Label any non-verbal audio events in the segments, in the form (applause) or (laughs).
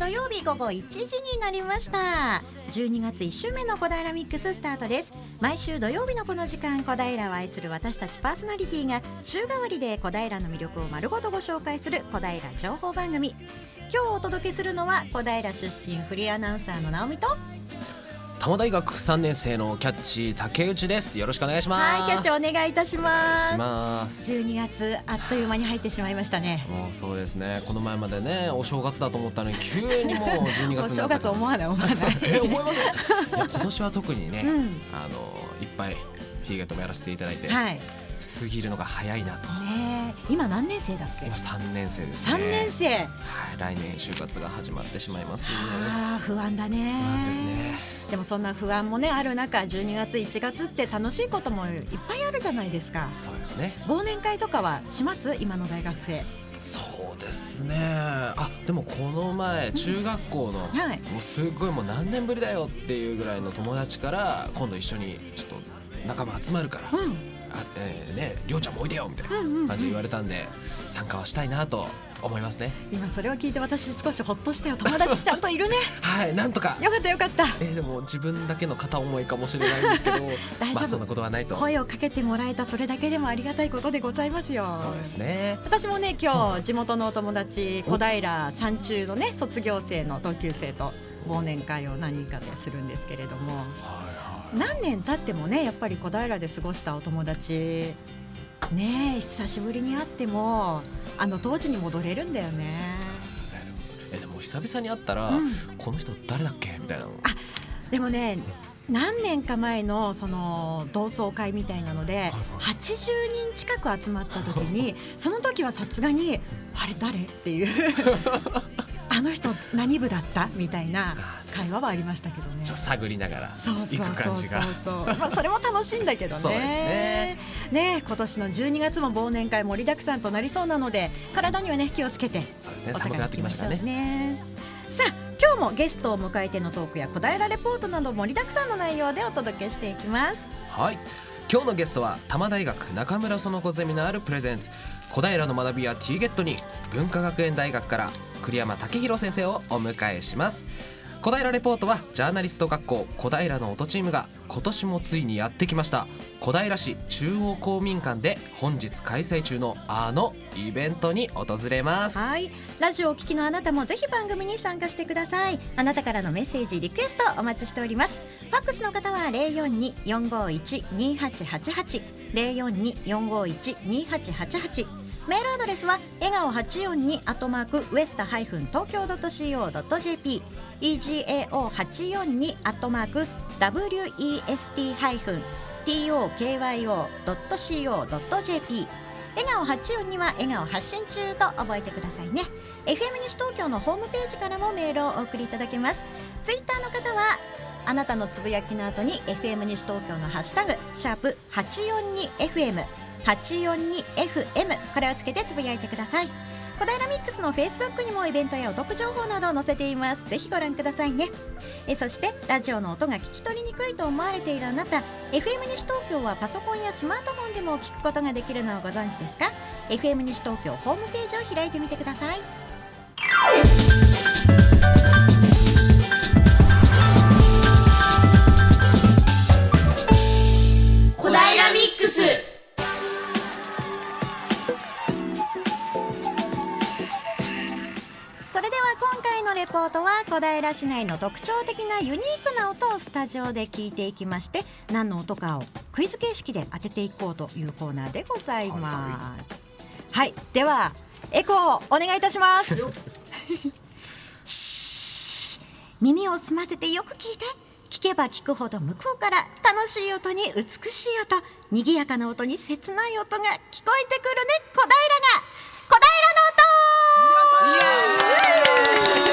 土曜日午後1時になりました。12月1週目の小平ミックススタートです。毎週土曜日のこの時間小平を愛する私たちパーソナリティが週替わりで小平の魅力を丸ごとご紹介する小平情報番組。今日お届けするのは小平出身フリーアナウンサーの直美と多摩大学3年生のキャッチ竹内です。よろしくお願いします。はいキャッチお願いいたします。します。12月あっという間に入ってしまいましたね。もうそうですね。この前までねお正月だと思ったのに急にもう12月お正になった。(laughs) 月思わない思わない。え思いませ今年は特にね、うん。あのいっぱいティーゲットもやらせていただいて、はい。ね過ぎるのが早いなと。え。今何年生だっけ？今3年生ですね。三年生。はい。来年就活が始まってしまいます。ああ不安だね。不安ですね。でもそんな不安もねある中12月1月って楽しいこともいっぱいあるじゃないですか。そうですね。忘年会とかはします？今の大学生。そうですね。あでもこの前中学校の、はい。もうすっごいもう何年ぶりだよっていうぐらいの友達から今度一緒にちょっと仲間集まるから、うんあえーねりょうちゃんもおいでよみたいな感じで言われたんで、参加はしたいなと思いますね。今それを聞いて私少しほっとしたよ。友達ちゃんといるね。(laughs) はいなんとか。よかったよかった。えーでも自分だけの片思いかもしれないんですけど (laughs) 大丈夫。まあそんなことはないと。声をかけてもらえたそれだけでもありがたいことでございますよ。そうですね。私もね今日地元のお友達小平山中のね卒業生の同級生と忘年会を何人かでするんですけれども。はいはい何年経ってもねやっぱり小平で過ごしたお友達ねえ久しぶりに会ってもあの当時に戻れるんだよね。えでも久々に会ったら、うん。この人誰だっけ？みたいなの。でもね何年か前のその同窓会みたいなのではい80人近く集まった時に (laughs) その時はさすがに「あれ誰?」っていう (laughs) あの人何部だった？みたいな会話はありましたけどね。ちょっと探りながら行く感じが。(laughs) まあそれも楽しいんだけどね。そうですね。ね今年の12月も忘年会盛りだくさんとなりそうなので体にはね気をつけてそうですね。寒くなってきましたからね。ね。さあ今日もゲストを迎えてのトークや小平レポートなど盛りだくさんの内容でお届けしていきます。はい。今日のゲストは多摩大学中村園子ゼミナールプレゼンツ。小平の学びや T ゲットに文化学園大学から栗山武弘先生をお迎えします。小平レポートはジャーナリスト学校小平の音チームが今年もついにやってきました。小平市中央公民館で本日開催中のあのイベントに訪れます。はい。ラジオをお聞きのあなたもぜひ番組に参加してください。あなたからのメッセージリクエストお待ちしております。ファックスの方は042-451-2888 042-451-2888メールアドレスは笑顔842アットマークウエスタハイフン東京ドット CO.jp egao842 アットマーク west ハイフン tokyo.co.jp 笑顔842は笑顔発信中と覚えてくださいね。FM 西東京のホームページからもメールをお送りいただけます。ツイッターの方はあなたのつぶやきの後に FM 西東京のハッシュタグシャープ 842FM 842FM これをつけてつぶやいてください。小平ミックスのフェイスブックにもイベントやお得情報などを載せています。ぜひご覧くださいね。えそしてラジオの音が聞き取りにくいと思われているあなた。FM 西東京はパソコンやスマートフォンでも聞くことができるのをご存知ですか？FM 西東京ホームページを開いてみてください。小平ミックス。のレポートは小平市内の特徴的なユニークな音をスタジオで聞いていきまして何の音かをクイズ形式で当てていこうというコーナーでございます。はい、ではエコーお願いいたします。耳を澄ませてよく聞いて聞けば聞くほど向こうから楽しい音に美しい音賑やかな音に切ない音が聞こえてくるね小平が。小平の音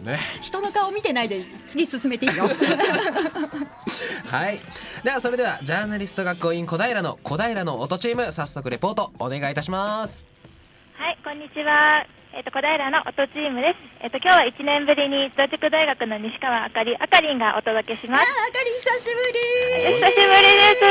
ね。人の顔見てないで次進めていいよ (laughs) はい。ではそれではジャーナリスト学校員小平の小平の音チーム早速レポートお願いいたします。はい、こんにちは。えっ、と小平の音チームです。えっ、と今日は1年ぶりに同塾大学の西川あかりあかりんがお届けしあーます。あかり久しぶり久しぶりです。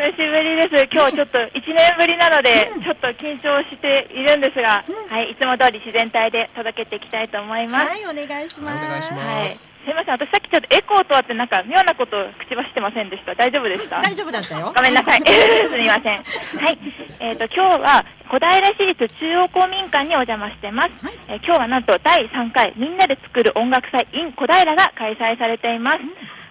久しぶりです。今日ちょっと1年ぶりなので、ちょっと緊張しているんですが、はい、いつも通り自然体で届けていきたいと思います。はい、お願いします。お願いしはい、ますす。みません、私さっきちょっとエコーとあってなんか妙なことを口走ってませんでした。大丈夫でした？(laughs) 大丈夫だったよ。ごめんなさい。(laughs) すみません。はい。えっ、と、今日は小平市立中央公民館にお邪魔してます。はいえー今日はなんと第3回みんなで作る音楽祭 in 小平が開催されています。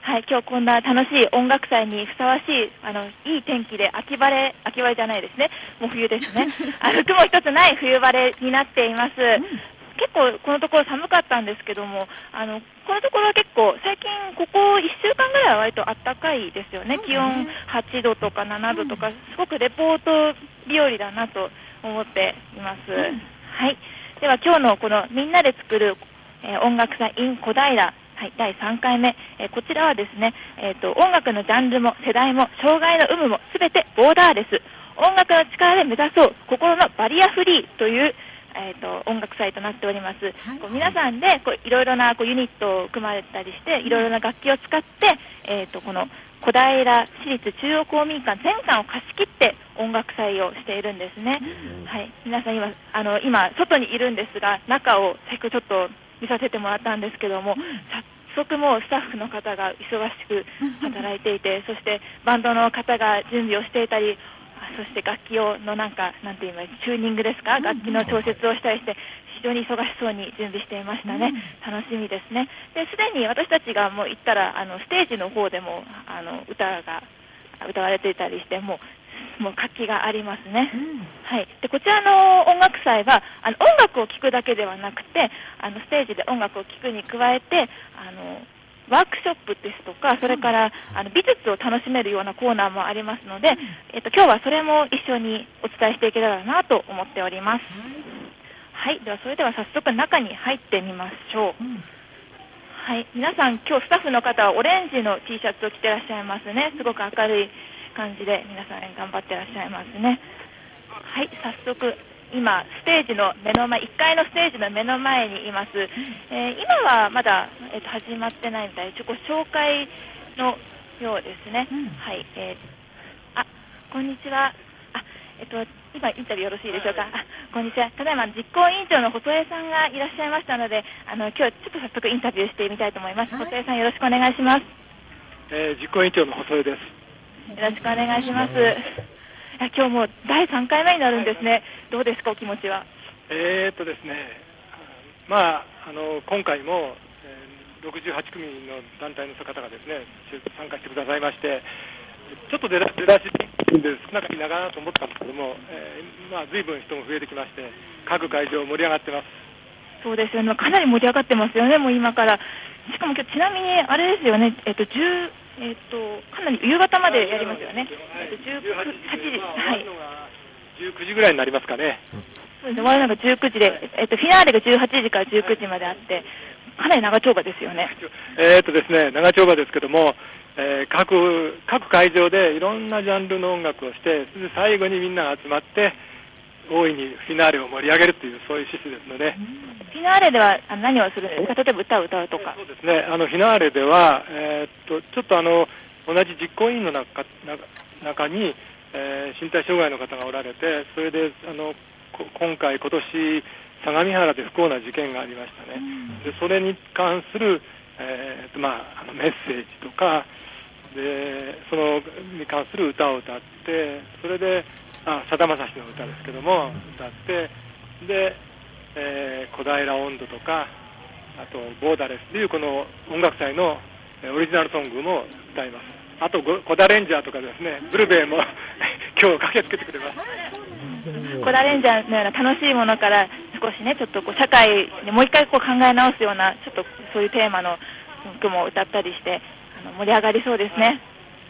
はい、今日こんな楽しい音楽祭にふさわしい、あの、いい天気で秋晴れ、秋晴れじゃないですね。もう冬ですね。(laughs) あの、雲一つない冬晴れになっています。結構このところ寒かったんですけども、あのこのところは結構、最近、ここ1週間ぐらいは割と暖かいですよね、ね。気温8度とか7度とか、すごくレポート日和だなと思っています。はい、では今日のこのみんなで作る、えー音楽祭 in 小平、はい、第3回目、えーこちらはですね、えーと、音楽のジャンルも世代も障害の有無もすべてボーダーレス、音楽の力で目指そう心のバリアフリーというえー、と音楽祭となっております、こう皆さんでこういろいろなこうユニットを組まれたりしていろいろな楽器を使って、えー、とこの小平市立中央公民館全館を貸し切って音楽祭をしているんですね、はい、皆さん今あの今外にいるんですが中を先ほどちょっと見させてもらったんですけども、早速もうスタッフの方が忙しく働いていて、そしてバンドの方が準備をしていたり、あそして楽器をのなんか、なんて言いますチューニングですか、楽器の調節をしたりして、非常に忙しそうに準備していましたね、楽しみですね。ですでに私たちがもう行ったら、あのステージの方でもあの歌が歌われていたりして、もうもう活気がありますね。はい、でこちらの音楽祭はあの音楽を聴くだけではなくてあのステージで音楽を聴くに加えてあのワークショップですとかそれからあの美術を楽しめるようなコーナーもありますので、えっと今日はそれも一緒にお伝えしていけたらなと思っております。はい、ではそれでは早速中に入ってみましょう。はい、皆さん今日スタッフの方はオレンジの T シャツを着てらっしゃいますね。すごく明るい感じで皆さん頑張ってらっしゃいますね。はい、早速今ステージの目の前1階のステージの目の前にいます。えー今はまだえっ、と始まってないみたいで、ちょっと紹介のようですね。はい、えーあ、こんにちは。あ、えっ、と今インタビューよろしいでしょうか？あ、こんにちは。ただいま実行委員長の細江さんがいらっしゃいましたので、あの今日はちょっと早速インタビューしてみたいと思います。はい細江さんよろしくお願いします。えー実行委員長の細江です。よろしくお願いします。今日もう第3回目になるんですね。どうですかお気持ちは？えーっとですね、まあ、あの今回も、えー68組の団体の方がですね参加してくださいまして、ちょっと出だ出だしで少なくていいなかなと思ったんですけども、えーまあ、随分人も増えてきまして、各会場盛り上がってます。そうですよね。かなり盛り上がってますよね。もう今から。しかも今日ちなみにあれですよね。えっと10えっとかなり夕方までやりますよね。えっと19 8時はい。19時ぐらいになりますかね。そうですね。終わるのが19時で、えっとフィナーレが18時から19時まであって、かなり長丁場ですよね。えーっとですね、長丁場ですけども、えー各各会場でいろんなジャンルの音楽をして、最後にみんなが集まって、大いにフィナーレを盛り上げるという、そういう趣旨ですので、フィナーレではあの何をするんですか？例えば歌を歌うとか。そうですね、あのフィナーレでは、えーっとちょっとあの同じ実行委員の中中中に、えー身体障害の方がおられて、それであのこ今回、今年相模原で不幸な事件がありましたね、でそれに関する、えーまあ、あのメッセージとかで、そのに関する歌を歌って、それで、あさだまさしの歌ですけども、歌って、で、えー小平温度とか、あと、ボーダレスというこの音楽祭のえーオリジナルソングも歌います。あと、ごコダレンジャーとかですね、ブルベイも (laughs) 今日駆けつけてくれます。コダレンジャーのような楽しいものから少しね、ちょっとこう社会にもう一回こう考え直すような、ちょっとそういうテーマの曲も歌ったりして、あの盛り上がりそうですね。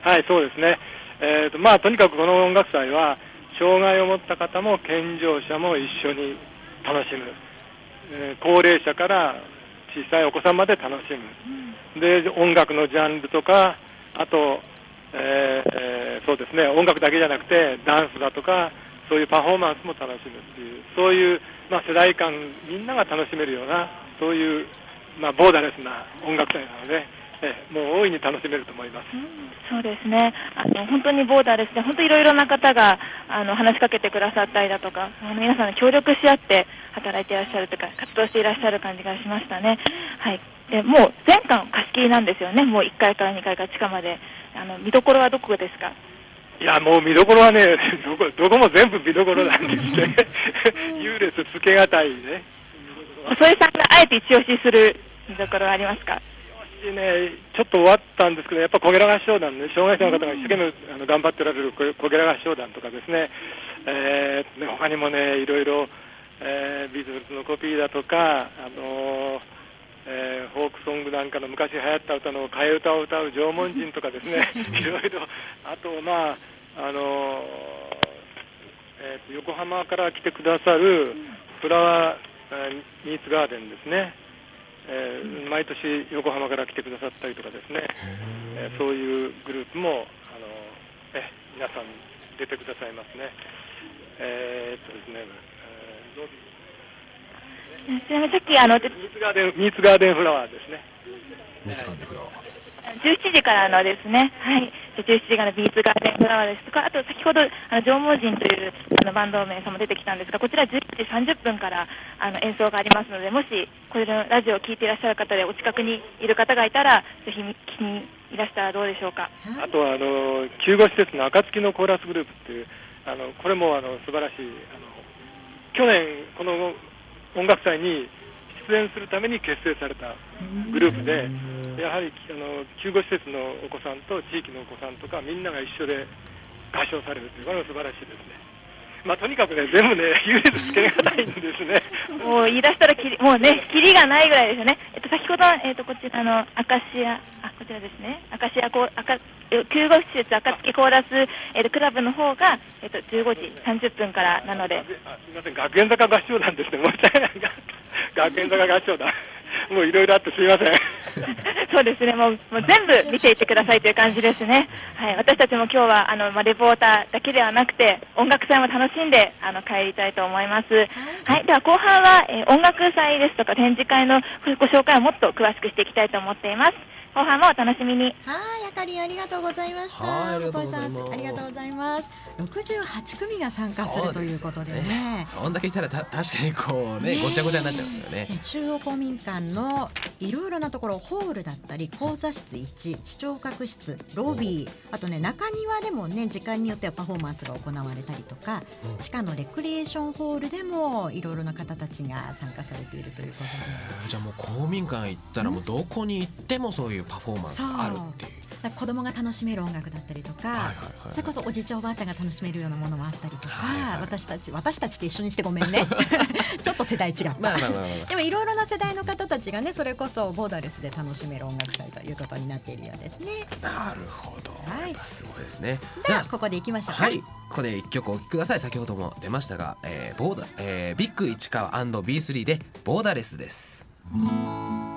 はい、そうですね。えーとまあ、とにかくこの音楽祭は、障害を持った方も健常者も一緒に楽しむ、えー高齢者から小さいお子さんまで楽しむ、で音楽のジャンルとか、あと、えーそうですね、音楽だけじゃなくて、ダンスだとか、そういうパフォーマンスも楽しむっていう、そういう、まあ、世代間、みんなが楽しめるような、そういう、まあ、ボーダレスな音楽祭なので、(laughs) もう大いに楽しめると思います。そうですねあの本当にボーダーレスで本当いろいろな方があの話しかけてくださったりだとかあの皆さん協力し合って働いていらっしゃるというか活動していらっしゃる感じがしましたね。はいでもう全館貸し切りなんですよね、もう1階から2階から地下まで、あの見どころはどこですか？いや、もう見どころはね、(laughs) どこどこも全部見どころなんですね。優劣つけがたいね。細井さんがあえて一押しする見どころはありますか？ね、ちょっと終わったんですけど、やっぱ小ゲラ合唱団ね、障害者の方が一生懸命あの頑張っておられる小小ゲラ合唱団とかですね、えー、ね他にもね、いろいろ、えービートルズのコピーだとか、あのーえーフォークソングなんかの昔流行った歌の替え歌を歌う縄文人とかですね、(laughs) いろいろ、あと、まあ、あのーえーと横浜から来てくださるフラワー、えーミーツガーデンですね。えー毎年横浜から来てくださったりとかですね、えーそういうグループもあの、え皆さん出てくださいますね。えーっとですね、えーちなみにさっきあのミーツガーデンミーツガーデンフラワーですね。見つかんでくだ17時からのですね、はい、17時からのミーツガーデンフラワーですとか、あと先ほどあの縄文人というあのバンド名さんも出てきたんですが、こちら11時30分からあの演奏がありますので、もしこれのラジオを聴いていらっしゃる方でお近くにいる方がいたら、ぜひ聞きにいらしたらどうでしょうか。あとはあの救護施設の暁のコーラスグループっていうあのこれもあの素晴らしいあの去年この音楽祭に出演するために結成されたグループでやはりあの救護施設のお子さんと地域のお子さんとかみんなが一緒で合唱されるというこれも素晴らしいですね。まあ、とにかくね、全部ね、優劣つけがたいんですね。(laughs) もう言い出したらきり、もうね、キリがないぐらいですよね。えっと、先ほど、えっと、こちらの、アカシア、あ、こちらですね。アカシアコー、アカ、え救護施設暁コーラス、えっと、クラブの方が、えっと、15時30分からなので、あすみません、学園坂合唱団ですね、申し訳ない。学園坂合唱団。(laughs) もういろいろあってすみません。(laughs) そうですね、もうもう全部見ていってくださいという感じですね。はい、私たちも今日はあの、まあ、レポーターだけではなくて、音楽祭も楽しんであの帰りたいと思います。はい、では後半は、えー音楽祭ですとか展示会のご紹介をもっと詳しくしていきたいと思っています。後半もお楽しみに。はい、あかりありがとうございました。はいありがとうございますありがとうございます。68組が参加するということでね。そんだけ言ったらた確かにこうねねごちゃごちゃになっちゃうんですよね。中央公民館のいろいろなところホールだったり講座室1視聴覚室ロビーあとね中庭でもね時間によってはパフォーマンスが行われたりとか地下のレクリエーションホールでもいろいろな方たちが参加されているということで。じゃあもう公民館行ったらもうどこに行ってもそういうパフォーマンスがあるっていう。子供が楽しめる音楽だったりとか、はいはいはいそれこそおじいちゃんおばあちゃんが楽しめるようなものもあったりとか、はいはい私たち私たちって一緒にしてごめんね (laughs) ちょっと世代違った、まあでもいろいろな世代の方たちがねそれこそボーダーレスで楽しめる音楽祭ということになっているようですねなるほど。はいすごいですね。ではここでいきましょうかはい、ここで一曲お聴きください。先ほども出ましたが、えー、ボーダー、えー、ビッグ市川 &B3 でボーダーレスです。初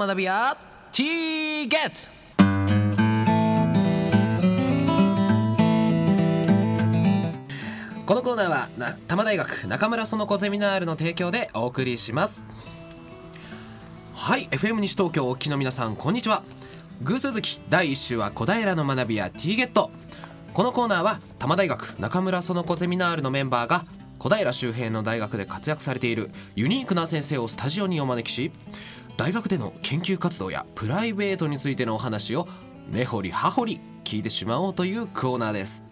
学び屋 T ゲットこのコーナーはな多摩大学中村園子ゼミナールの提供でお送りします。はい FM 西東京お聞きの皆さんこんにちは。偶数月第1週は小平の学び屋 T ゲットこのコーナーは多摩大学中村園子ゼミナールのメンバーが小平周辺の大学で活躍されているユニークな先生をスタジオにお招きし大学での研究活動やプライベートについてのお話を根掘り葉掘り聞いてしまおうというコーナーです。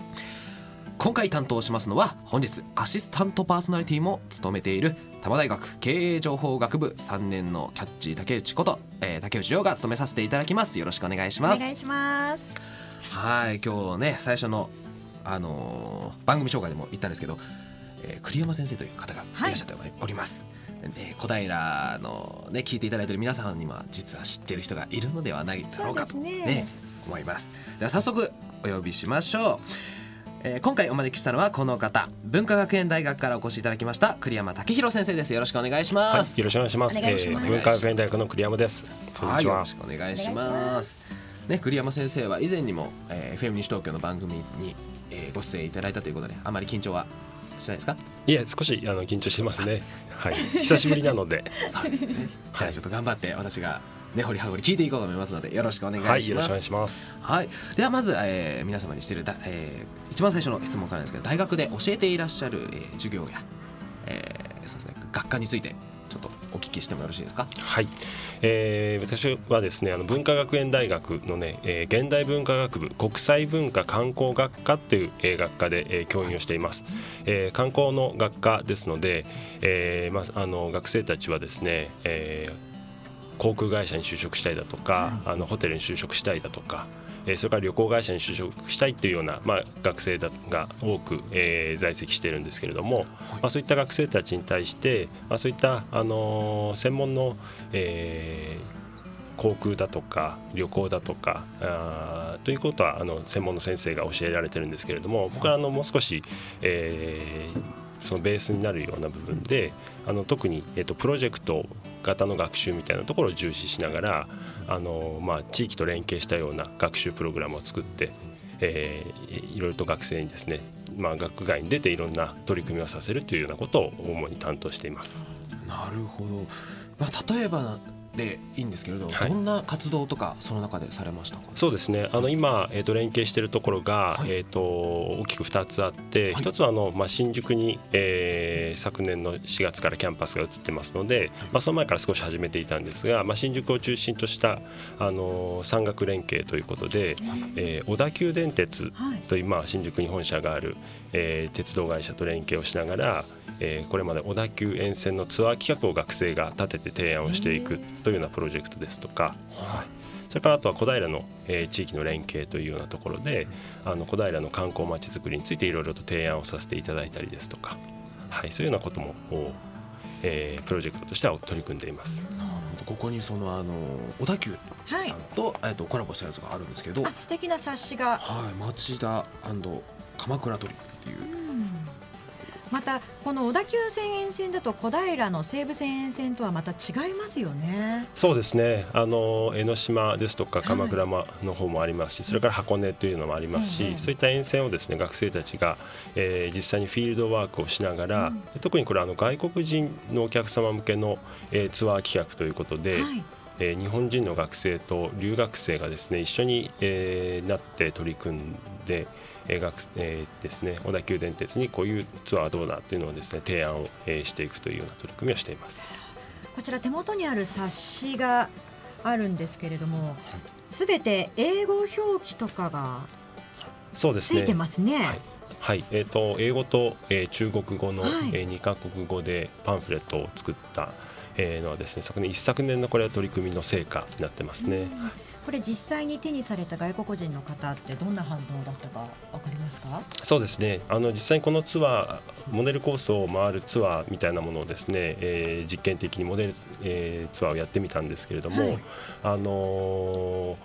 今回担当しますのは本日アシスタントパーソナリティも務めている多摩大学経営情報学部3年のキャッチー竹内こと、えー竹内涼が務めさせていただきます。よろしくお願いします。お願いします。はい今日ね最初の、あのー番組紹介でも言ったんですけど、えー栗山先生という方がいらっしゃっております。ね、小平のね聞いていただいている皆さんには実は知ってる人がいるのではないだろうかとねね思います。では早速お呼びしましょう。えー今回お招きしたのはこの方文化学園大学からお越しいただきました栗山武弘先生ですよろしくお願いしはい、ます、よろしくお願いします。お願いします文化学園大学の栗山です。こんにはい、ちは。よろしくお願いします。ね、栗山先生は以前にも、えー、FM 西東京の番組に、えーご出演いただいたということで、あまり緊張はしないですか？いえ、少しあの緊張してますね。はい、久しぶりなので、そうね。じゃあちょっと頑張って私がね掘り葉掘り聞いていこうと思いますのでよろしくお願はいい、します。よろしくお願いします。はい。ではまず、えー皆様にしているだ、えー一番最初の質問からですけど、大学で教えていらっしゃる、えー授業や、えーそうですね学科についてお聞きしてもよろしいですか？はい、えー私はですね、あの文化学園大学のね、えー現代文化学部国際文化観光学科っていう、えー学科で、えー教員をしています。えー観光の学科ですので、えーまああの学生たちはですね、えー航空会社に就職したいだとか、あのホテルに就職したいだとか、えーそれから旅行会社に就職したいっていうような、まあ、学生だが多く、えー在籍しているんですけれども、まあ、そういった学生たちに対して、まあ、そういった、あのー専門の、えー航空だとか旅行だとかあーということはあの専門の先生が教えられてるんですけれども僕はあのもう少し、えーそのベースになるような部分であの特に、えっとプロジェクト型の学習みたいなところを重視しながらあの、まあ、地域と連携したような学習プログラムを作って、えーいろいろと学生にですね、まあ、学外に出ていろんな取り組みをさせるというようなことを主に担当しています。なるほど。まあ例えばでいいんですけれど、はい。どんな活動とかその中でされましたか？そうですね。あの今、えー、と連携しているところが、はい。えー、と大きく2つあって、はい。1つはあの、まあ、新宿に、えー昨年の4月からキャンパスが移ってますので、まあ、その前から少し始めていたんですが、まあ、新宿を中心としたあの産学連携ということで、えー小田急電鉄はい。という、まあ、新宿に本社がある、えー鉄道会社と連携をしながら、えーこれまで小田急沿線のツアー企画を学生が立てて提案をしていくというようなプロジェクトですとか、はい、それからあとは小平の、えー地域の連携というようなところであの小平の観光まちづくりについていろいろと提案をさせていただいたりですとか、はい、そういうようなことも、おえープロジェクトとしては取り組んでいます。ここにそのあの小田急はいさんと、えっとコラボしたやつがあるんですけど、あ素敵な冊子がはい町田鎌倉鳥っていう。またこの小田急線沿線だと小平の西武線沿線とはまた違いますよね。そうですね。あの江ノ島ですとかはい。鎌倉の方もありますし、それから箱根というのもありますし、ええ。そういった沿線をですね学生たちが、えー実際にフィールドワークをしながら、うん。で特にこれあの外国人のお客様向けの、えーツアー企画ということで、はい。えー日本人の学生と留学生がですね一緒に、えーなって取り組んで、えー学えーですね小田急電鉄にこういうツアーはどうだというのをですね提案を、えーしていくというような取り組みをしています。こちら手元にある冊子があるんですけれども、すべて英語表記とかがつそうですねいてますね。はいはい、えー、と英語と、えー中国語の、はいえ2カ国語でパンフレットを作った、えーのはですね昨年一昨年のこれは取り組みの成果になってますね。これ実際に手にされた外国人の方ってどんな反応だったかわかりますか？そうですね。あの実際にこのツアーモデルコースを回るツアーみたいなものをですね、えー実験的にモデル、えーツアーをやってみたんですけれども、はい。あのー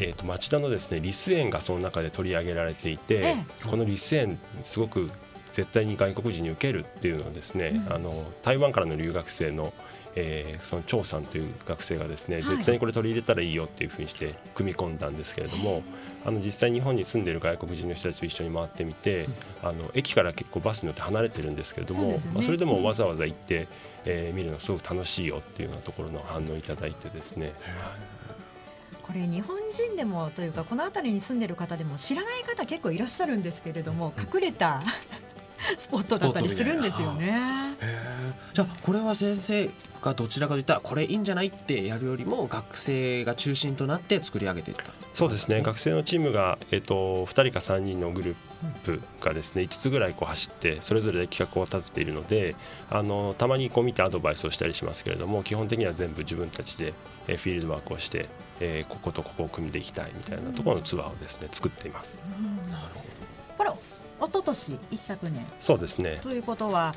えー、と町田のですねリス園がその中で取り上げられていて、えこのリス園すごく絶対に外国人に受けるっていうのはですね、うん。あの台湾からの留学生の、えーその張さんという学生がですね、はい。絶対にこれ取り入れたらいいよっていうふうにして組み込んだんですけれどもあの実際日本に住んでいる外国人の人たちと一緒に回ってみて、あの駅から結構バスによって離れてるんですけれどもそね。まあ、それでもわざわざ行って、えー見るのすごく楽しいよっていうようなところの反応をいただいてですね、これ日本人でもというかこの辺りに住んでる方でも知らない方結構いらっしゃるんですけれども隠れた (laughs) スポットだったりするんですよね。じゃあこれは先生がどちらかといったらこれいいんじゃないってやるよりも学生が中心となって作り上げていった。そうですね。学生のチームが、えっと2人か3人のグループがですね5つぐらいこう走ってそれぞれで企画を立てているのであのたまにこう見てアドバイスをしたりしますけれども基本的には全部自分たちで、えーフィールドワークをして、えーこことここを組みでいきたいみたいなところのツアーをですね作っています。これ一昨年一昨年。そうですね。ということは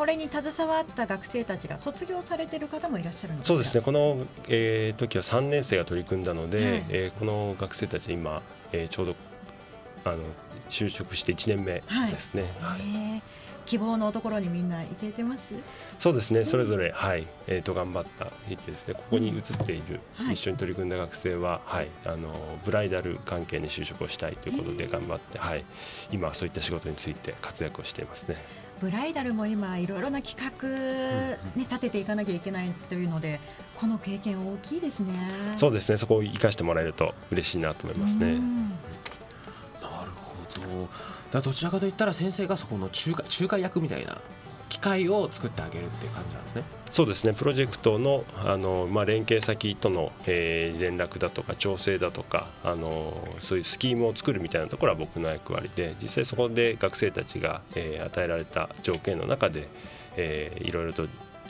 これに携わった学生たちが卒業されてる方もいらっしゃるのかしらそうですね。この、えー時は3年生が取り組んだので、はい。えーこの学生たちは今、えーちょうどあの就職して1年目ですね。はい。へえ希望のところにみんな行けてます？そうですね、それぞれ、はい、えー、と頑張ったいてですね、ここに映っている、はい。一緒に取り組んだ学生は、はい、あのブライダル関係に就職をしたいということで頑張って、はい、今そういった仕事について活躍をしていますね。ブライダルも今いろいろな企画、ね、立てていかなきゃいけないというのでこの経験大きいですね。そうですね、そこを生かしてもらえると嬉しいなと思いますね。うん。なるほど。だどちらかといったら先生がそこの仲介仲介役みたいな機会を作ってあげるっていう感じなんですね。そうですね、プロジェクトのあの、まあ、連携先との、えー連絡だとか調整だとかあのそういうスキームを作るみたいなところは僕の役割で実際そこで学生たちが、えー与えられた条件の中で、えーいろいろと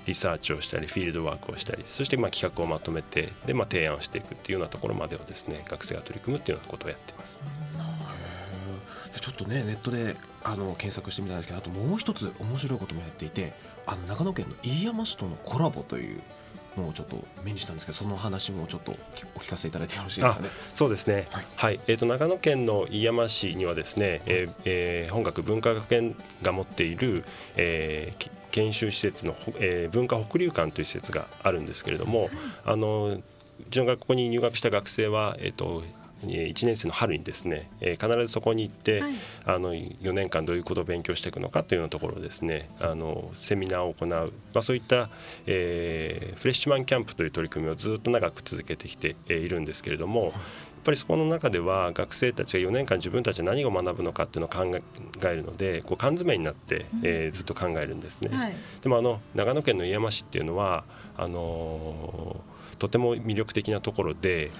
リサーチをしたりフィールドワークをしたりそしてまあ企画をまとめてで、まあ、提案をしていくっていうようなところまでをですね学生が取り組むっていうようなことをやっています。でちょっとねネットであの検索してみたんですけどあともう一つ面白いこともやっていてあの長野県の飯山市とのコラボというのをちょっと目にしたんですけどその話もちょっとお聞かせいただいてよろしいですかね？そうですね、ははい。いえー、と長野県の飯山市にはですね、えーえー本学文化学園が持っている、えーき研修施設の、ほえー文化北流館という施設があるんですけれども、あのうちの学校に入学した学生は、えーと1年生の春にですね、えー必ずそこに行って、はいあの4年間どういうことを勉強していくのかというようなところをですねあのセミナーを行う、まあ、そういった、えーフレッシュマンキャンプという取り組みをずっと長く続けてきてえーいるんですけれども。やっぱりそこの中では学生たちが4年間自分たちは何を学ぶのかっていうのを考えるのでこう缶詰になって、えーずっと考えるんですね。はいでもあの長野県の飯山市っていうのはあのーとても魅力的なところで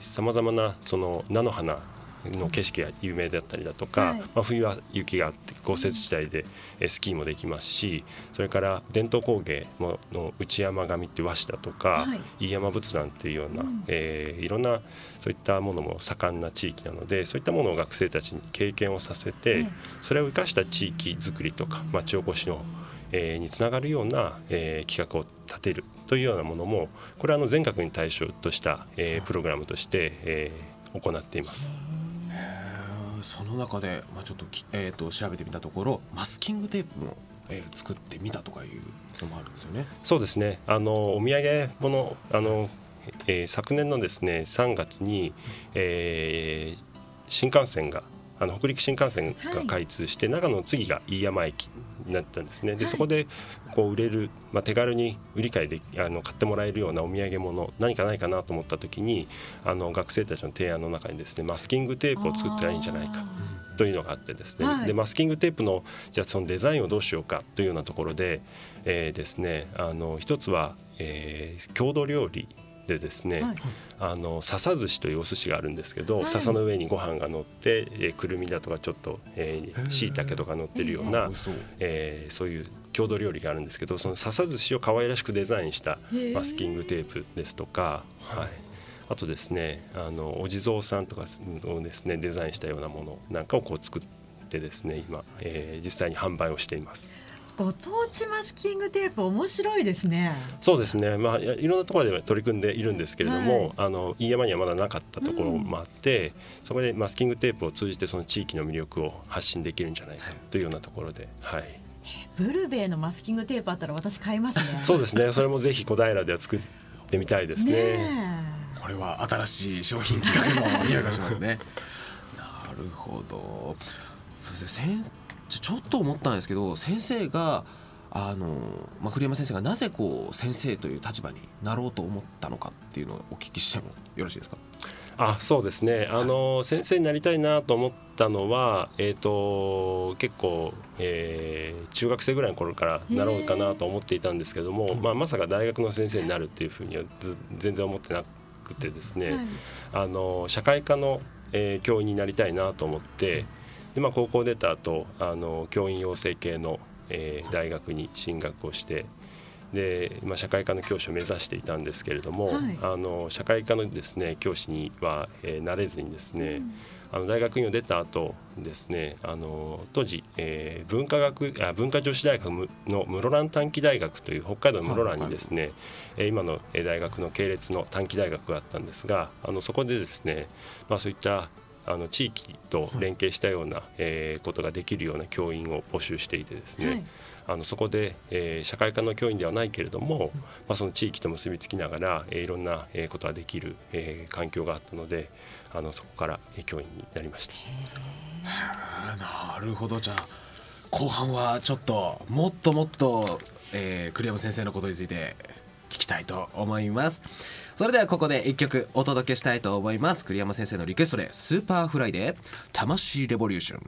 さまざまなその菜の花の景色が有名だったりだとか、はい。まあ、冬は雪があって豪雪地帯でえースキーもできますしそれから伝統工芸もの内山紙っていう和紙だとか、はい。飯山仏壇っていうような、うん。えーいろんなそういったものも盛んな地域なのでそういったものを学生たちに経験をさせて、ええ。それを生かした地域づくりとか町おこしの、えーにつながるような、えー企画を立てるというようなものもこれはあの全国に対象とした、えープログラムとして、えー行っています。その中で、まあ、ちょっとき、えー、と調べてみたところマスキングテープも、えー作ってみたとかいうのもあるんですよね。そうですねあのお土産物あの、えー昨年のですね3月に、えー新幹線があの北陸新幹線が開通して、長野の次が飯山駅になったんですね。で、そこでこう売れる、まあ、手軽に売り買いであの買ってもらえるようなお土産物何かないかなと思った時にあの学生たちの提案の中にですねマスキングテープを作ったらいいんじゃないかというのがあってですね、はい。でマスキングテープのじゃあそのデザインをどうしようかというようなところで、えーですねあの一つは、えー郷土料理でですね、はい。あの笹寿司というお寿司があるんですけど、はい。笹の上にご飯が乗って、えーくるみだとかちょっとえーしいたけとか乗ってるような、えーそう。いう郷土料理があるんですけどその笹寿司を可愛らしくデザインしたマスキングテープですとか、はい、あとですねあのお地蔵さんとかをですねデザインしたようなものなんかをこう作ってですね今、えー実際に販売をしています。ご当地マスキングテープ面白いですね。そうですね、まあ、いろんなところで取り組んでいるんですけれども、はい。あの飯山にはまだなかったところもあって、そこでマスキングテープを通じてその地域の魅力を発信できるんじゃないかというようなところで、はい、ブルベイのマスキングテープあったら私買いますね。そうですね。それもぜひ小平では作ってみたいですね。ねこれは新しい商品企画の匂いがしますね。なるほど。そうですね先ちょっと思ったんですけど先生があの、まあ、栗山先生がなぜこう先生という立場になろうと思ったのかっていうのをお聞きしてもよろしいですか？あそうですね。あの先生になりたいなと思ったのは、えー、と結構、えー中学生ぐらいの頃からなろうかなと思っていたんですけども、まあ、まさか大学の先生になるっていうふうにはず全然思ってなくてですね、はい。あの社会科の、えー教員になりたいなと思ってで、まあ、高校出た後あの教員養成系の、えー大学に進学をしてで、まあ、社会科の教師を目指していたんですけれども、はい。あの社会科のですね教師には、えーなれずにですね、あの大学院を出た後ですねあの当時、えー文化学あ文化女子大学むの室蘭短期大学という北海道の室蘭にですね、えー今のえー大学の系列の短期大学があったんですがあのそこでですね、まあ、そういったあの地域と連携したような、えーことができるような教員を募集していてですね、はい。あのそこで、えー社会科の教員ではないけれども、まあ、その地域と結びつきながら、えーいろんな、えーことができる、えー環境があったのであのそこから、えー教員になりました。なるほど。じゃあ後半はちょっともっともっと、えー栗山先生のことについて聞きたいと思います。それではここで一曲お届けしたいと思います。栗山先生のリクエストで Superfly でタマシイレボリューション。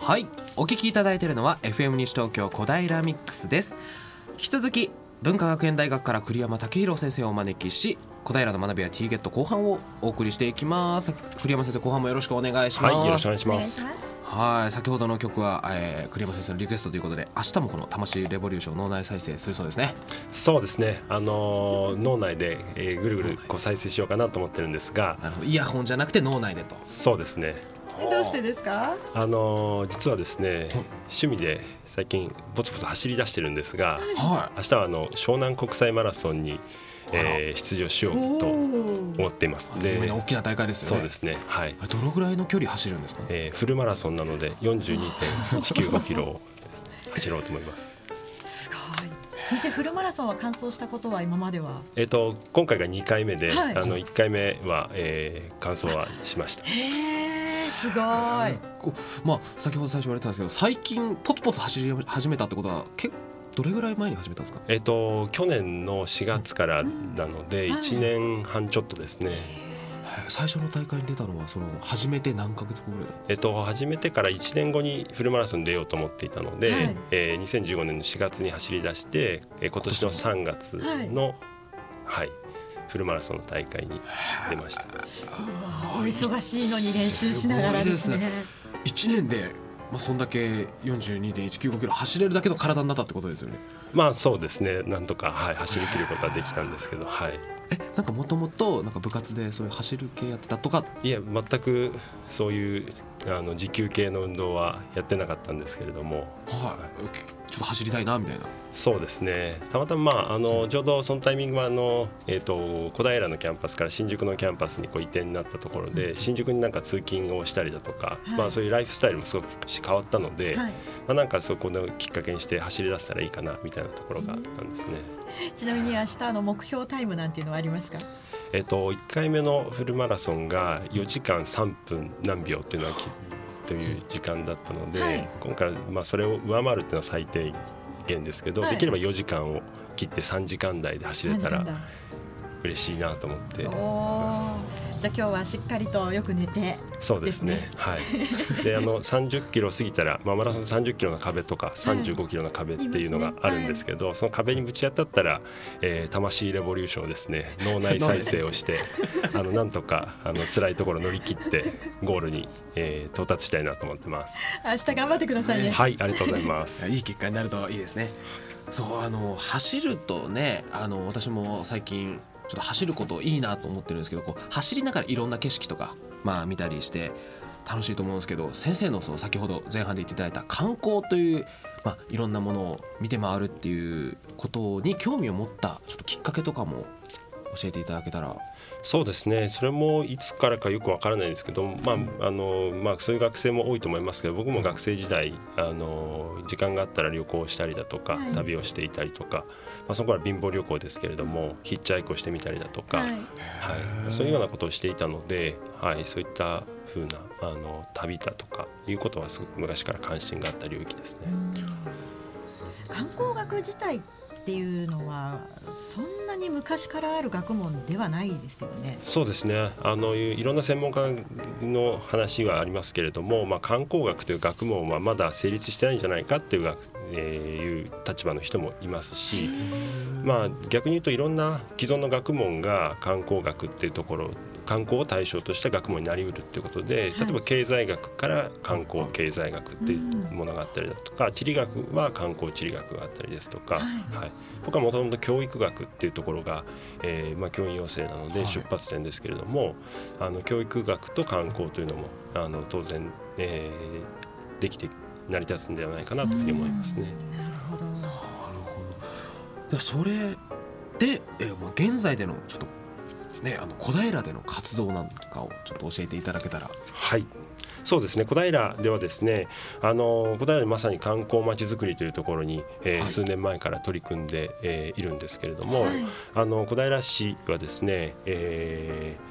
はい。お聞きいただいているのは FM 西東京小平ミックスです。引き続き文化学園大学から栗山武弘先生をお招きし小平の学びや T ゲット後半をお送りしていきます栗山先生後半もよろしくお願いしますはい、よろしくお願いしおます。はい先ほどの曲は、えー栗山先生のリクエストということで明日もこの「魂レボリューション」脳内再生するそうですねそうですね。あのー脳内で、えーぐるぐるこう再生しようかなと思ってるんですが、イヤホンじゃなくて脳内でとそうですね。どうしてですか？あのー実はですね、趣味で最近ぼつぼつ走り出してるんですが、は明日はあの湘南国際マラソンに、えー出場しようと思っています。い有名でな大きな大会ですよねそうですね。はい。どのぐらいの距離走るんですか？えーフルマラソンなので42.195キロを走ろうと思います。すごい先生フルマラソンは完走したことは今までは？えっ、と今回が2回目で、はいあの1回目は、えー完走はしました。すごい。まあ先ほど最初言われてたんですけど最近ポツポツ走り始めたってことはけどれぐらい前に始めたんですか？えっ、と去年の4月からなのではい1年半ちょっとですね。最初の大会に出たのはその始めて何ヶ月後ぐらいだえっと始めてから1年後にフルマラソンに出ようと思っていたので、はい。えー2015年の4月に走り出して、えー今年の3月の、はいフルマラソンの大会に出ました。お忙しいのに練習しながらですね。1年で、まあ、そんだけ42.195キロ走れるだけの体になったってことですよね。まあそうですね。なんとか、はい、走り切ることはできたんですけど、はい、えなんかもともとなんか部活でそういう走る系やってたとか？いや全くそういうあの持久系の運動はやってなかったんですけれども。はいちょっと走りたいなみたいな。そうですね。たまたま、まあ、あのちょうどそのタイミングはあの、えー、と小平のキャンパスから新宿のキャンパスにこう移転になったところで新宿になんか通勤をしたりだとか、はい。まあ、そういうライフスタイルもすごく変わったので、はい。まあ、なんかそこのきっかけにして走り出せたらいいかなみたいなところがあったんですね。ちなみに明日の目標タイムなんていうのはありますか？えっと、1回目のフルマラソンが4時間3分何秒っていうのはきという時間だったので、はい。今回、まあ、それを上回るっていうのは最低限ですけど、はい。できれば4時間を切って3時間台で走れたら嬉しいなと思ってじゃあ今日はしっかりとよく寝て。そうですね。はい。(laughs) であの30キロ過ぎたら、まあ、マラソン30キロの壁とか35キロの壁っていうのがあるんですけど、その壁にぶち当たったら、えー魂レボリューションをですね脳内再生をしてあのなんとかあの辛いところ乗り切ってゴールに、えー到達したいなと思ってます。明日頑張ってくださいね。はい。ありがとうございます。いい結果になるといいですね。そうあの走るとねあの私も最近ちょっと走ることいいなと思ってるんですけどこう走りながらいろんな景色とかまあ見たりして楽しいと思うんですけど先生のその先ほど前半で言っていただいた観光という、まあ、いろんなものを見て回るっていうことに興味を持ったちょっときっかけとかも教えていただけたら。そうですね。それもいつからかよくわからないですけど、まああのまあ、そういう学生も多いと思いますけど僕も学生時代あの時間があったら旅行したりだとか、はい。旅をしていたりとか、まあ、そこは貧乏旅行ですけれどもヒッチハイクをしてみたりだとか、はい。はい、そういうようなことをしていたので、はい、そういった風なあの旅だとかいうことはすごく昔から関心があった領域ですね。観光学自体っていうのはそんなに昔からある学問ではないですよね。そうですね。あのいろんな専門家の話はありますけれども、まあ、観光学という学問はまだ成立してないんじゃないかっていう学、えーいう立場の人もいますし、まあ、逆に言うといろんな既存の学問が観光学っていうところ観光を対象とした学問になりうるっていうことで例えば経済学から観光経済学っていうものがあったりだとか地理学は観光地理学があったりですとか、はい、僕はもともと教育学っていうところが、えーまあ、教員養成なので出発点ですけれども、あの教育学と観光というのもあの当然、えーできて成り立つんではないかなというふうに思いますね。なるほど。でそれで、えーまあ、現在でのちょっとねあの小平での活動なんかをちょっと教えていただけたら。はい。そうですね。小平ではですねあの小平でまさに観光まちづくりというところに、えーはい。数年前から取り組んで、えーいるんですけれども、はい。あの小平市はですね、えー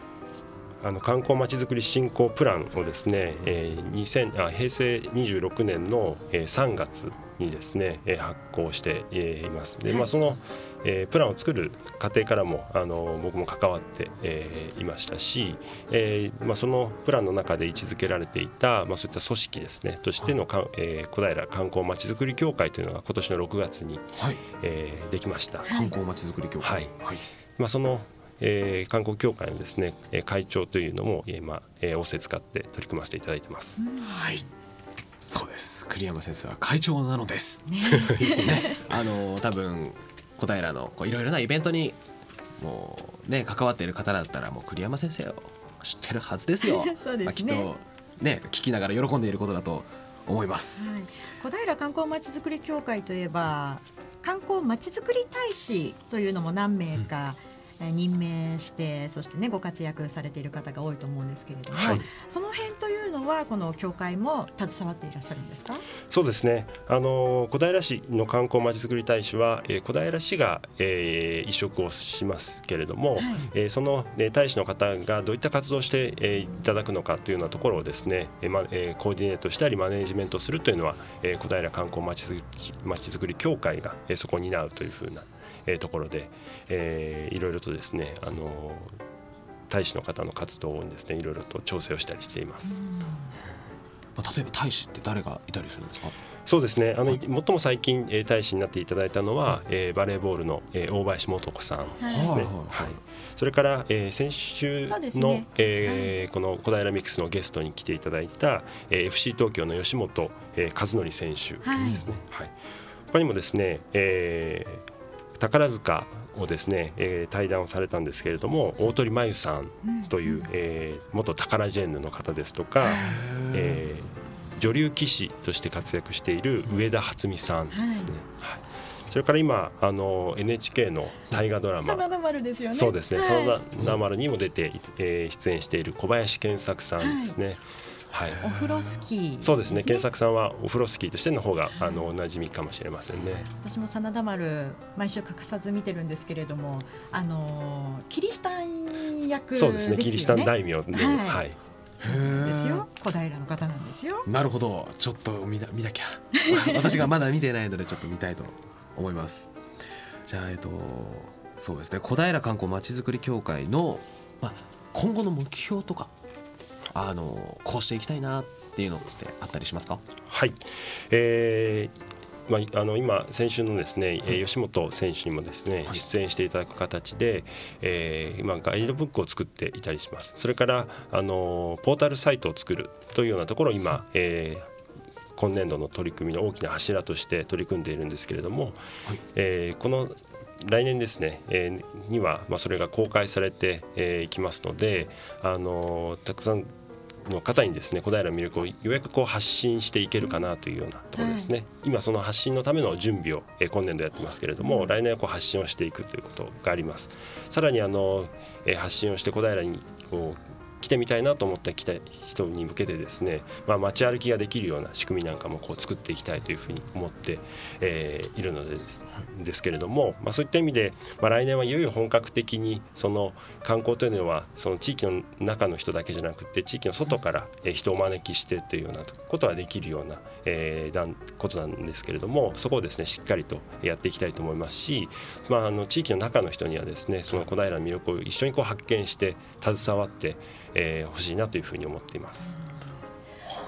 あの観光まちづくり振興プランをですね、えー2000あ平成26年の、えー3月にですね、えー発行して、えーいます。で、まあその、えープランを作る過程からもあの僕も関わって、えーいましたし、えーまあそのプランの中で位置づけられていたまあそういった組織ですねとしてのかん、えー小平観光まちづくり協会というのが今年の6月に、はい。えーできました。観光まちづくり協会。はい。はい。まあ、その、えー観光協会のですねえー会長というのも、えーまあえー、仰せ使って取り組ませていただいてます。はい。そうです。栗山先生は会長なのです。ね。(laughs) ね。あの多分小平のこういろいろなイベントにもうね関わっている方だったらもう栗山先生を知ってるはずですよ。(laughs) そうですね。まあ、きっとね聞きながら喜んでいることだと思います、はい、小平観光まちづくり協会といえば観光まちづくり大使というのも何名か、えー任命してそしてねご活躍されている方が多いと思うんですけれども、はい。その辺というのはこの協会も携わっていらっしゃるんですか？そうですね。あの小平市の観光まちづくり大使は、えー小平市が、えー移植をしますけれども、はい。えーその、ね、大使の方がどういった活動をして、えーいただくのかというようなところをですね、えーまえーコーディネートしたりマネージメントするというのは、えー小平観光まちづくり協会が、えーそこを担うというふうな、えーところで、えーいろいろとですね、あの大使の方の活動にですねいろいろと調整をしたりしています。まあ、例えば大使って誰がいたりするんですか？そうですね。あの、最も最近、えー大使になっていただいたのは、えーバレーボールの、えー大林素子さんですね。はい。はい。はいそれから、えー先週の、ね。えーこの小平ミックスのゲストに来ていただいた、えー FC 東京の吉本、えー和則選手ですね。はい。他にもですね、えー宝塚をですね、えー対談をされたんですけれども大鳥真由さんという、えー元宝ジェンヌの方ですとか、えー女流棋士として活躍している上田初美さんですね。はい。それから今あの NHK の大河ドラマ。真田丸ですよね。そうですね、はい。真田丸にも出て、えー出演している小林健作さんですね。はい、お風呂スキー。そうですね、健作さんはお風呂スキーとしての方が、あのお馴染みかもしれませんね。私も真田丸毎週欠かさず見てるんですけれどもあのーキリシタン役ですよね。そうですね、キリシタン大名で、はい。はい、ですよ。小平の方なんですよ。なるほど。ちょっと見な見なきゃ。(laughs) 私がまだ見てないのでちょっと見たいと思います。じゃあえっとそうですね。小平観光まちづくり協会の、まあ、今後の目標とかあのこうしていきたいなっていうのってあったりしますか？はい、えーまあ、あの今先週のですね、えー吉本選手にもですね出演していただく形で、えー今ガイドブックを作っていたりします。それからあのポータルサイトを作るというようなところを今、えー今年度の取り組みの大きな柱として取り組んでいるんですけれども、えーこの来年ですね、えーには、まあ、それが公開されてい、えきますので、あのたくさんの方にですね小平の魅力をようやくこう発信していけるかなというようなところですね、今その発信のための準備を、えー今年度やってますけれども、来年はこう発信をしていくということがあります。さらにあの、えー発信をして小平にこう来てみたいなと思って来た人に向けてですね、まあ、街歩きができるような仕組みなんかもこう作っていきたいというふうに思って、えーいるのでですですけれども、まあ、そういった意味で、まあ、来年はいよいよ本格的にその観光というのはその地域の中の人だけじゃなくて地域の外から人を招きしてというようなことができるような、えーことなんですけれどもそこをですねしっかりとやっていきたいと思いますし、まあ、あの地域の中の人にはですねその小平の魅力を一緒にこう発見して携わってえー欲しいなというふうに思っています。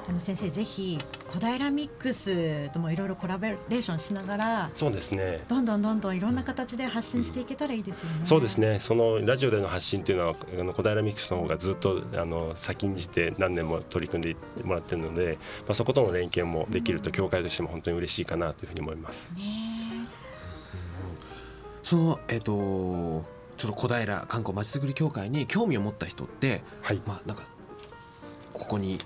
あの先生ぜひ小平ミックスともいろいろコラボレーションしながらそうですねどんどんどんどんいろんな形で発信していけたらいいですよね。そうですねそのラジオでの発信というのはあの小平ミックスの方がずっとあの先んじて何年も取り組んでもらっているので、まあ、そことの連携もできると協会としても本当に嬉しいかなというふうに思います。ねそのえっ、とちょっと小平観光まちづくり協会に興味を持った人って、はい。まあなんかここに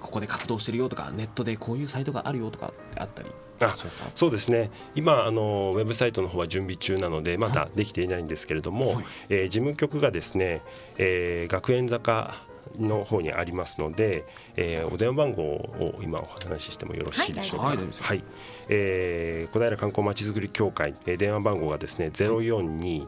ここで活動してるよとかネットでこういうサイトがあるよとかあったりあそうですね。今あのウェブサイトの方は準備中なのでまだできていないんですけれども、はい。えー事務局がですね、えー学園坂の方にありますので、えーお電話番号を今お話ししてもよろしいでしょうか？はいはい、えー小平観光まちづくり協会、えー電話番号がですね042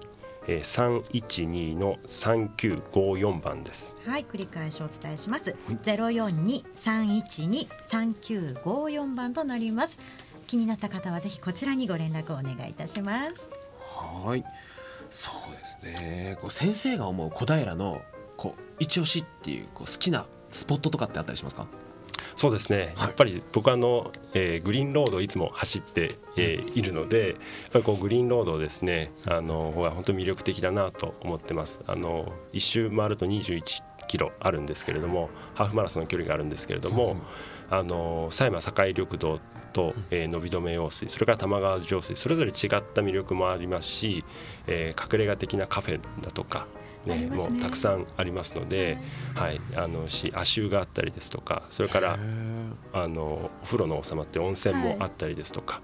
えー312の3954番です。はい繰り返しお伝えします。ゼロ四二三一二三九五四番となります。気になった方はぜひこちらにご連絡をお願いいたします。はいそうですねこう先生が思う小平のこう一押しっていうこう好きなスポットとかってあったりしますか？そうですね、やっぱり僕はあの、えーグリーンロードをいつも走って、えーいるのでやっぱりこうグリーンロードですねあのは本当に魅力的だなと思ってます。あの一周回ると21キロあるんですけれどもハーフマラソンの距離があるんですけれども、あの狭山境緑道と、えー、伸び止め用水それから玉川上水それぞれ違った魅力もありますし、えー隠れ家的なカフェだとか、ねね。もうたくさんありますので、はい、あのし足湯があったりですとかそれからあのお風呂の王様って温泉もあったりですとか、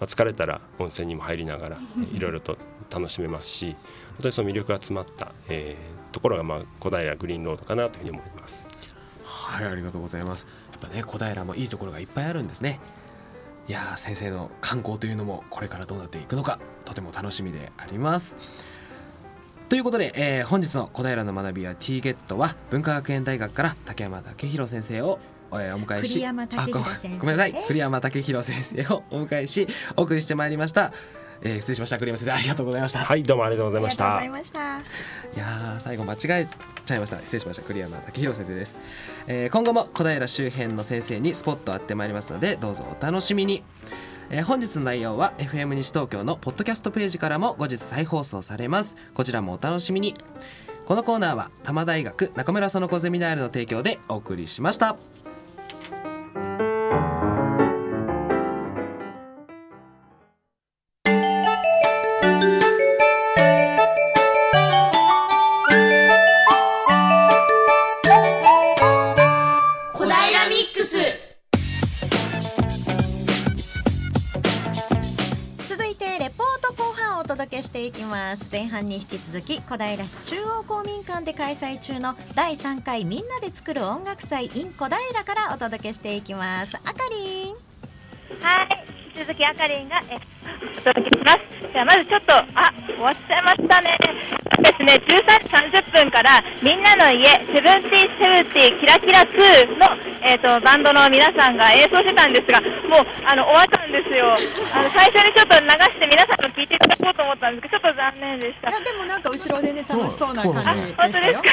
まあ、疲れたら温泉にも入りながらえ (laughs) いろいろと楽しめますし本当にその魅力が詰まった、えーところが、まあ、小平グリーンロードかなというふうに思います。はいありがとうございます。やっぱね小平もいいところがいっぱいあるんですね。いやー先生の観光というのもこれからどうなっていくのかとても楽しみでありますということで、えー本日の小平の学びや T ゲットは文化学園大学から竹山武弘先生をえーお迎えし栗山武弘あごめんなさい。栗山武弘先生をお迎えしお送りしてまいりました、えー失礼しました。栗山先生ありがとうございました、はいどうもありがとうございました。ありがとうございました。いやー最後間違えちゃいました失礼しました。栗山武弘先生です、えー今後も小平周辺の先生にスポットを当てまいりますのでどうぞお楽しみに、えー本日の内容は FM 西東京のポッドキャストページからも後日再放送されます。こちらもお楽しみに。このコーナーは多摩大学中村園子ゼミナールの提供でお送りしました。ていきます。前半に引き続き小平市中央公民館で開催中の第3回みんなで作る音楽祭 in 小平からお届けしていきます。あかりん。はい、引き続きあかりんがえお届けします。じゃあまずちょっとあ終わっちゃいましたね。ですね、13時30分からみんなの家セブンティーセブンティーキラキラ2のえっ、とバンドの皆さんが演奏してたんですが、もうあの終わったんですよ。あの最初にちょっと流して皆さんの聞いていただこうと思ったんですけど、ちょっと残念でしたい。やでもなんか後ろでね楽しそうな感じで本当ですしたよか。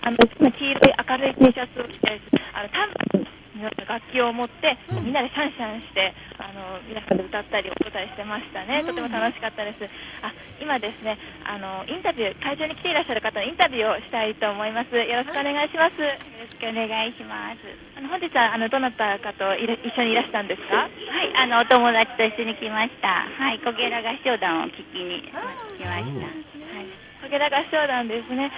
(laughs) あの黄色い明るい T シャツを着て、あのタンバリンの楽器を持って、みんなでシャンシャンして、あの皆さんで歌ったり踊ったりしてましたね。とても楽しかったです。あ、今ですね、あのインタビュー会場に来ていらっしゃる方のインタビューをしたいと思います。よろしくお願いします。よろしくお願いします。あの本日はあのどなたかと一緒にいらしたんですか？はい、あのお友達と一緒に来ました。はい、小ゲラ合唱団を聞きに来ました。はい。こけら合唱団ですね。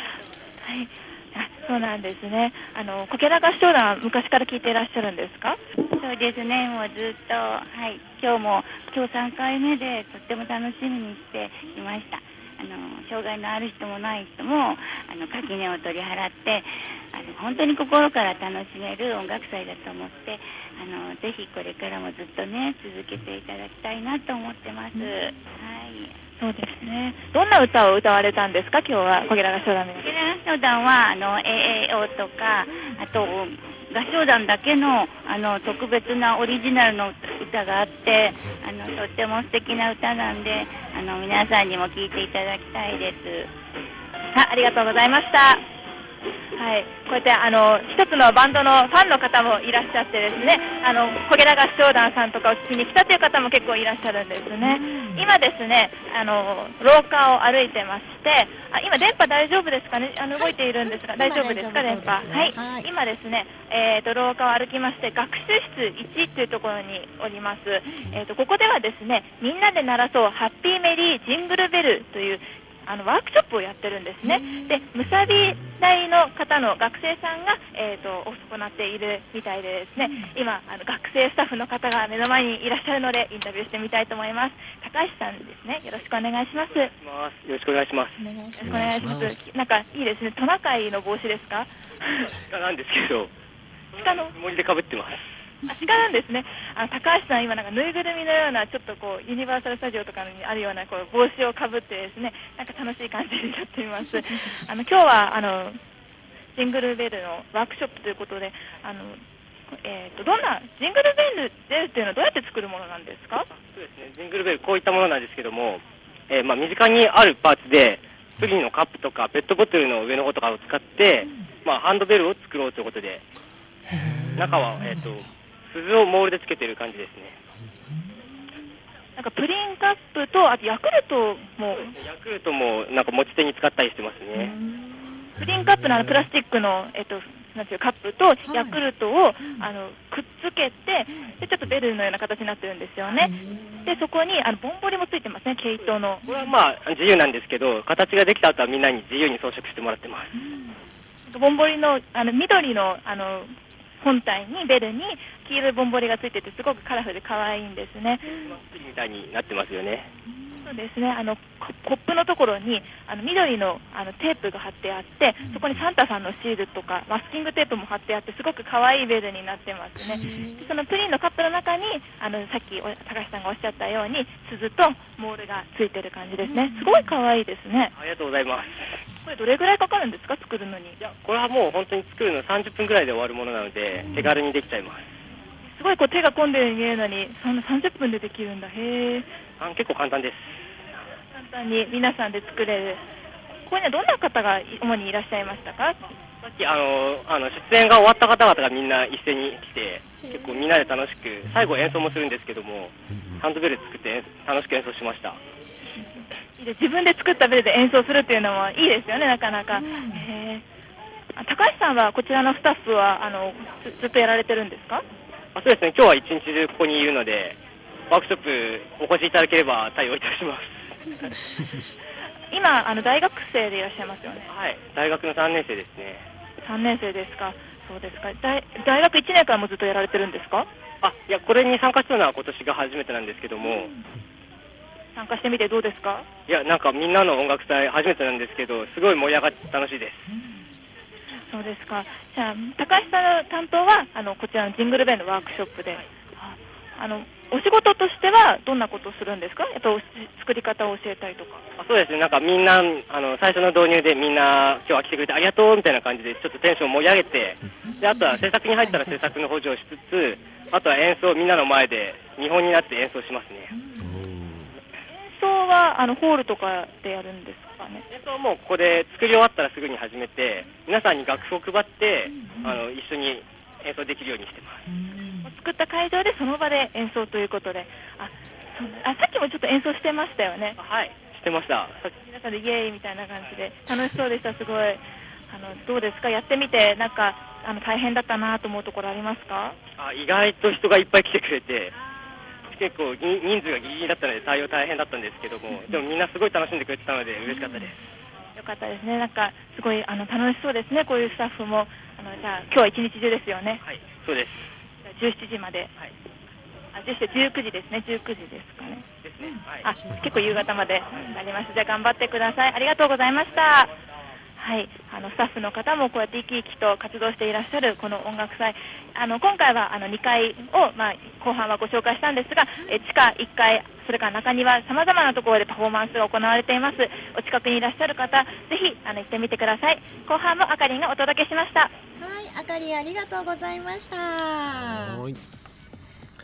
はい。(laughs) そうなんですね。あのこけら合唱団昔から聞いていらっしゃるんですか？そうですね、もうずっと、はい、今日も、今日3回目で、とっても楽しみにしていました。あの障害のある人もない人もあの垣根を取り払ってあの本当に心から楽しめる音楽祭だと思ってあのぜひこれからもずっとね続けていただきたいなと思ってます。はいそうですね。どんな歌を歌われたんですか？今日はこけら合唱団の皆さんケラ合唱団はあの AAO とかあと合唱団だけのあの特別なオリジナルの歌があってあのとっても素敵な歌なんであの皆さんにも聴いていただきたいです。さあ、ありがとうございました。はい、こうやってあの一つのバンドのファンの方もいらっしゃってですね、あのこげら合唱団さんとかを聞きに来たという方も結構いらっしゃるんですね。今ですね、あの廊下を歩いてまして、あ今電波大丈夫ですかね？あの動いているんですが大丈夫ですか電波？はい、はい。今ですね、えー、と廊下を歩きまして学習室1というところにおります、えー、とここではですねみんなで鳴らそうハッピーメリージングルベルというあのワークショップをやってるんですね。でむさび大の方の学生さんが、えー、と行っているみたいでですね。今あの学生スタッフの方が目の前にいらっしゃるのでインタビューしてみたいと思います。高橋さんですね。よろしくお願いします。よろしくお願いします。お願いしろしくお願いします。すなんかいいですね。トナカイの帽子ですか？(laughs) 鹿なんですけど、鹿の。森で被ってます。あ鹿なんですね。あの高橋さん、今、なんかぬいぐるみのようなちょっとこうユニバーサル・スタジオとかにあるようなこう帽子をかぶってですねなんか楽しい感じになっています。(laughs) あの今日はあのジングルベルのワークショップということであの、えー、とどんなジングルベルベルっていうのはどうやって作るものなんですか？そうですね、ジングルベル、こういったものなんですけども、えーまあ、身近にあるパーツで、プリンのカップとかペットボトルの上の方とかを使って、まあ、ハンドベルを作ろうということで、中は、えー、と鈴をモールでつけてる感じですね。なんかプリンカップとあとヤクルトもヤクルトもなんか持ち手に使ったりしてますね。プリンカップのあのプラスチックの、えっと、なんていうカップとヤクルトを、あのくっつけてでちょっとベルのような形になってるんですよね。でそこにあのボンボリもついてますね毛糸の。これはまあ自由なんですけど、形ができた後はみんなに自由に装飾してもらってます。ボンボリのあの緑のあの本体にベルに黄色いボンボリがついててすごくカラフルで可愛いんですね。プリンみたいになってますよね。そうですね。あのココップのところにあの緑のあのテープが貼ってあって、そこにサンタさんのシールとかマスキングテープも貼ってあってすごく可愛いベルになってますね。でそのプリンのカップの中にあのさっきお高橋さんがおっしゃったように鈴とモールがついてる感じですね。すごい可愛いですね。ありがとうございます。これどれぐらいかかるんですか？作るのに。いや、これはもう本当に作るの30分ぐらいで終わるものなので、手軽にできちゃいます。すごいこう手が込んでるように見えるのにそんな30分でできるんだ。へえ。あ結構簡単です。簡単に皆さんで作れる。ここにはどんな方が主にいらっしゃいましたか？さっきあのあの出演が終わった方々がみんな一斉に来て、結構みんなで楽しく、最後演奏もするんですけども、ハンドベル作って演楽しく演奏しました。自分で作ったベルで演奏するっていうのもいいですよね、なかなか。へえあ高橋さんはこちらのスタッフはあのずずっとやられてるんですか？あそうですね、今日は一日中ここにいるので、ワークショップお越しいただければ対応いたします。(laughs) 今あの大学生でいらっしゃいますよね。はい、大学の3年生ですね。3年生ですか。そうですか。大大学1年間もずっとやられてるんですか？あいや、これに参加したのは今年が初めてなんですけども、参加してみてどうですか？いや、なんかみんなの音楽祭初めてなんですけど、すごい盛り上がって楽しいです。そうですか。じゃあ、高橋さんの担当は、あの、こちらのジングルベンのワークショップで、ああの、お仕事としては、どんなことをするんですか？やっぱ作り方を教えたりとか。あそうですね、なんかみんな、あの最初の導入でみんな、今日は来てくれてありがとうみたいな感じで、ちょっとテンション盛り上げて、であとは制作に入ったら制作の補助をしつつ、あとは演奏、みんなの前で見本になって演奏しますね。演奏は、あの、ホールとかでやるんですかね？演奏はもうここで作り終わったらすぐに始めて、皆さんに楽譜を配って、あの一緒に演奏できるようにしてます。作った会場でその場で演奏ということで。あ、そうあさっきもちょっと演奏してましたよね。はい、してました。皆さんでイエーイみたいな感じで楽しそうでしたすごいあのどうですか？やってみてなんかあの大変だったなと思うところありますか？あ意外と人がいっぱい来てくれて、結構に人数がギリギリだったので対応大変だったんですけども、でもみんなすごい楽しんでくれてたので嬉しかったです。よかったですね。なんかすごいあの楽しそうですね。こういうスタッフもあのじゃあ今日は一日中ですよね。はい、そうです。じゃあ17時まで。はい。あ、そして19時ですね。19時ですかね。ですね。はい。あ、結構夕方までなりました。じゃあ頑張ってください。ありがとうございました。はい、あのスタッフの方もこうやって生き生きと活動していらっしゃるこの音楽祭、あの今回はあの2階を、まあ、後半はご紹介したんですが、え地下1階、それから中庭、さまざまなところでパフォーマンスが行われています。お近くにいらっしゃる方、ぜひあの行ってみてください。後半もあかりんがお届けしました。はい、あかりありがとうございました。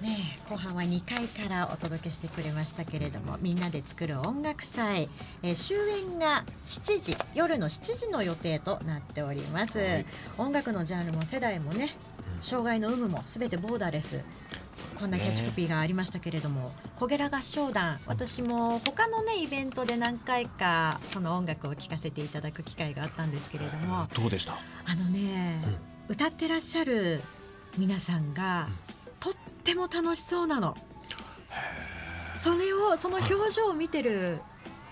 はいねえ後半は2回からお届けしてくれましたけれどもみんなで作る音楽祭、えー終演が7時夜の7時の予定となっております、音楽のジャンルも世代もね障害の有無もすべてボーダーレスそうですこんなキャッチコねピーがありましたけれどもコゲラ合唱団私も他のねイベントで何回かその音楽を聴かせていただく機会があったんですけれどもどうでした？あのね、歌ってらっしゃる皆さんが、とっても楽しそうなの。それをその表情を見てる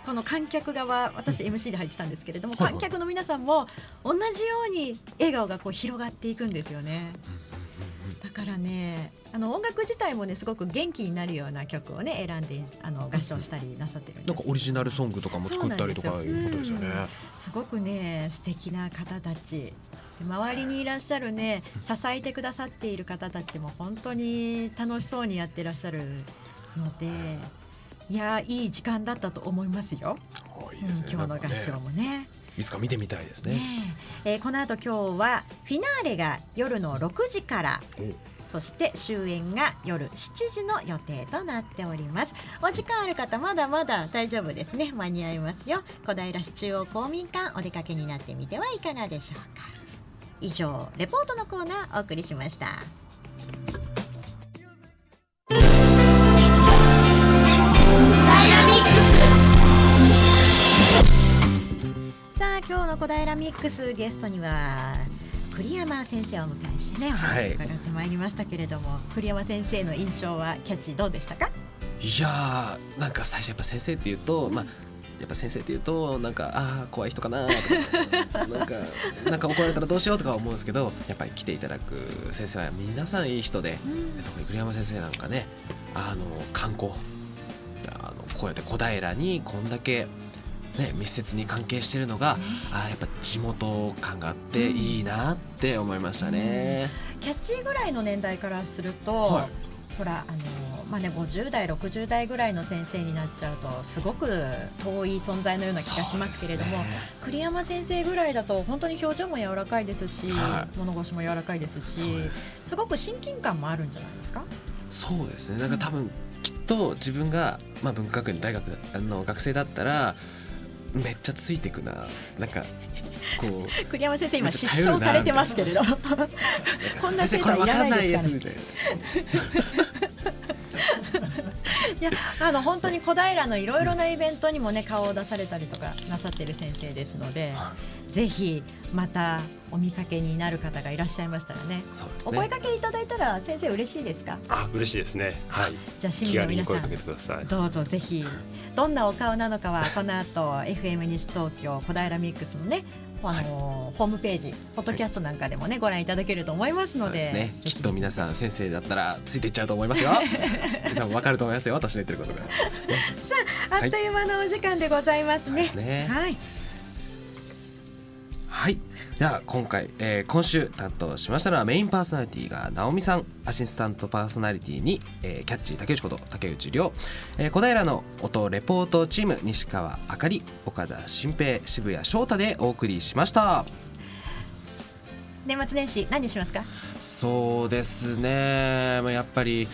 この観客側私 MC で入ってたんですけれども、観客の皆さんも同じように笑顔がこう広がっていくんですよね。だからねあの音楽自体もねすごく元気になるような曲をね選んであの合唱したりなさってるんです。なんかオリジナルソングとかも作ったりとかいうことですよね。すごくね素敵な方たち周りにいらっしゃるね支えてくださっている方たちも本当に楽しそうにやってらっしゃるのでいやいい時間だったと思いますよ、おいいね。うん今日の合唱もね。いつか見てみたいですね。ねええーこの後今日はフィナーレが夜の6時からそして終演が夜7時の予定となっておりますお時間ある方まだまだ大丈夫ですね間に合いますよ小平市中央公民館お出かけになってみてはいかがでしょうか以上レポートのコーナーお送りしました。ダイナミックスさあ今日の小平ミックスゲストには栗山先生をお迎えしてねお話を伺ってまいりましたけれども、栗山先生の印象はキャッチーどうでしたか？いやーなんか最初やっぱ先生っていうと、まあやっぱ先生っていうとなんかああ怖い人かなとか (laughs) なんかなんか怒られたらどうしようとか思うんですけどやっぱり来ていただく先生は皆さんいい人で、で特に栗山先生なんかねあの観光あのこうやって小平にこんだけね、密接に関係してるのが、あーやっぱ地元感があっていいなって思いましたね。キャッチーぐらいの年代からすると、はい。ほらあのまあね50代60代ぐらいの先生になっちゃうとすごく遠い存在のような気がしますけれども、ね。栗山先生ぐらいだと本当に表情も柔らかいですし、はい。物腰も柔らかいですしす。ごく親近感もあるんじゃないですか？そうですね。なんか多分きっと自分が、まあ、文化学園大学あの学生だったらめっちゃついてくななんかこう (laughs) 栗山先生今失笑されてますけれど (laughs) こんな先生これ分かんないですみたいな。いやあの本当に小平のいろいろなイベントにもね顔を出されたりとかなさってる先生ですので、ぜひまたお見かけになる方がいらっしゃいましたらね。そうですお声かけいただいたら先生嬉しいですか？あ嬉しいですね。はい。じゃあ市民気の皆さ軽に声かけんてください。どうぞぜひどんなお顔なのかはこの後 FM 西東京小平ミックスのねあのホームページポッドキャストなんかでもねご覧いただけると思いますので。そうですね。きっと皆さん先生だったらついていっちゃうと思いますよ。(laughs) 多分分かると思いますよ。私の言ってることが。(laughs) あっという間のお時間でございますね。そうですね。はい。はいでは今回、えー今週担当しましたのはメインパーソナリティが直美さん。アシスタントパーソナリティに、えーキャッチー竹内こと竹内涼、えー小平の音レポートチーム西川あかり岡田新平渋谷翔太でお送りしました。年末年始何しますか？そうですね。まあやっぱり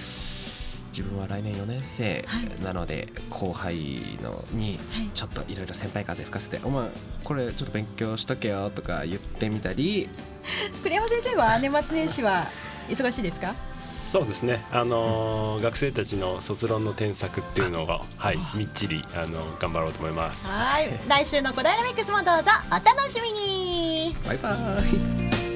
自分は来年4年生なので、後輩のにはいちょっといろいろ先輩風吹かせて「お前これちょっと勉強しとけよ」とか言ってみたり (laughs) 栗山先生は年末年始は忙しいですか？そうですねあのー学生たちの卒論の添削っていうのをはいみっちりあの頑張ろうと思いますはい。来週の小平ミックスもどうぞお楽しみに。バイバイ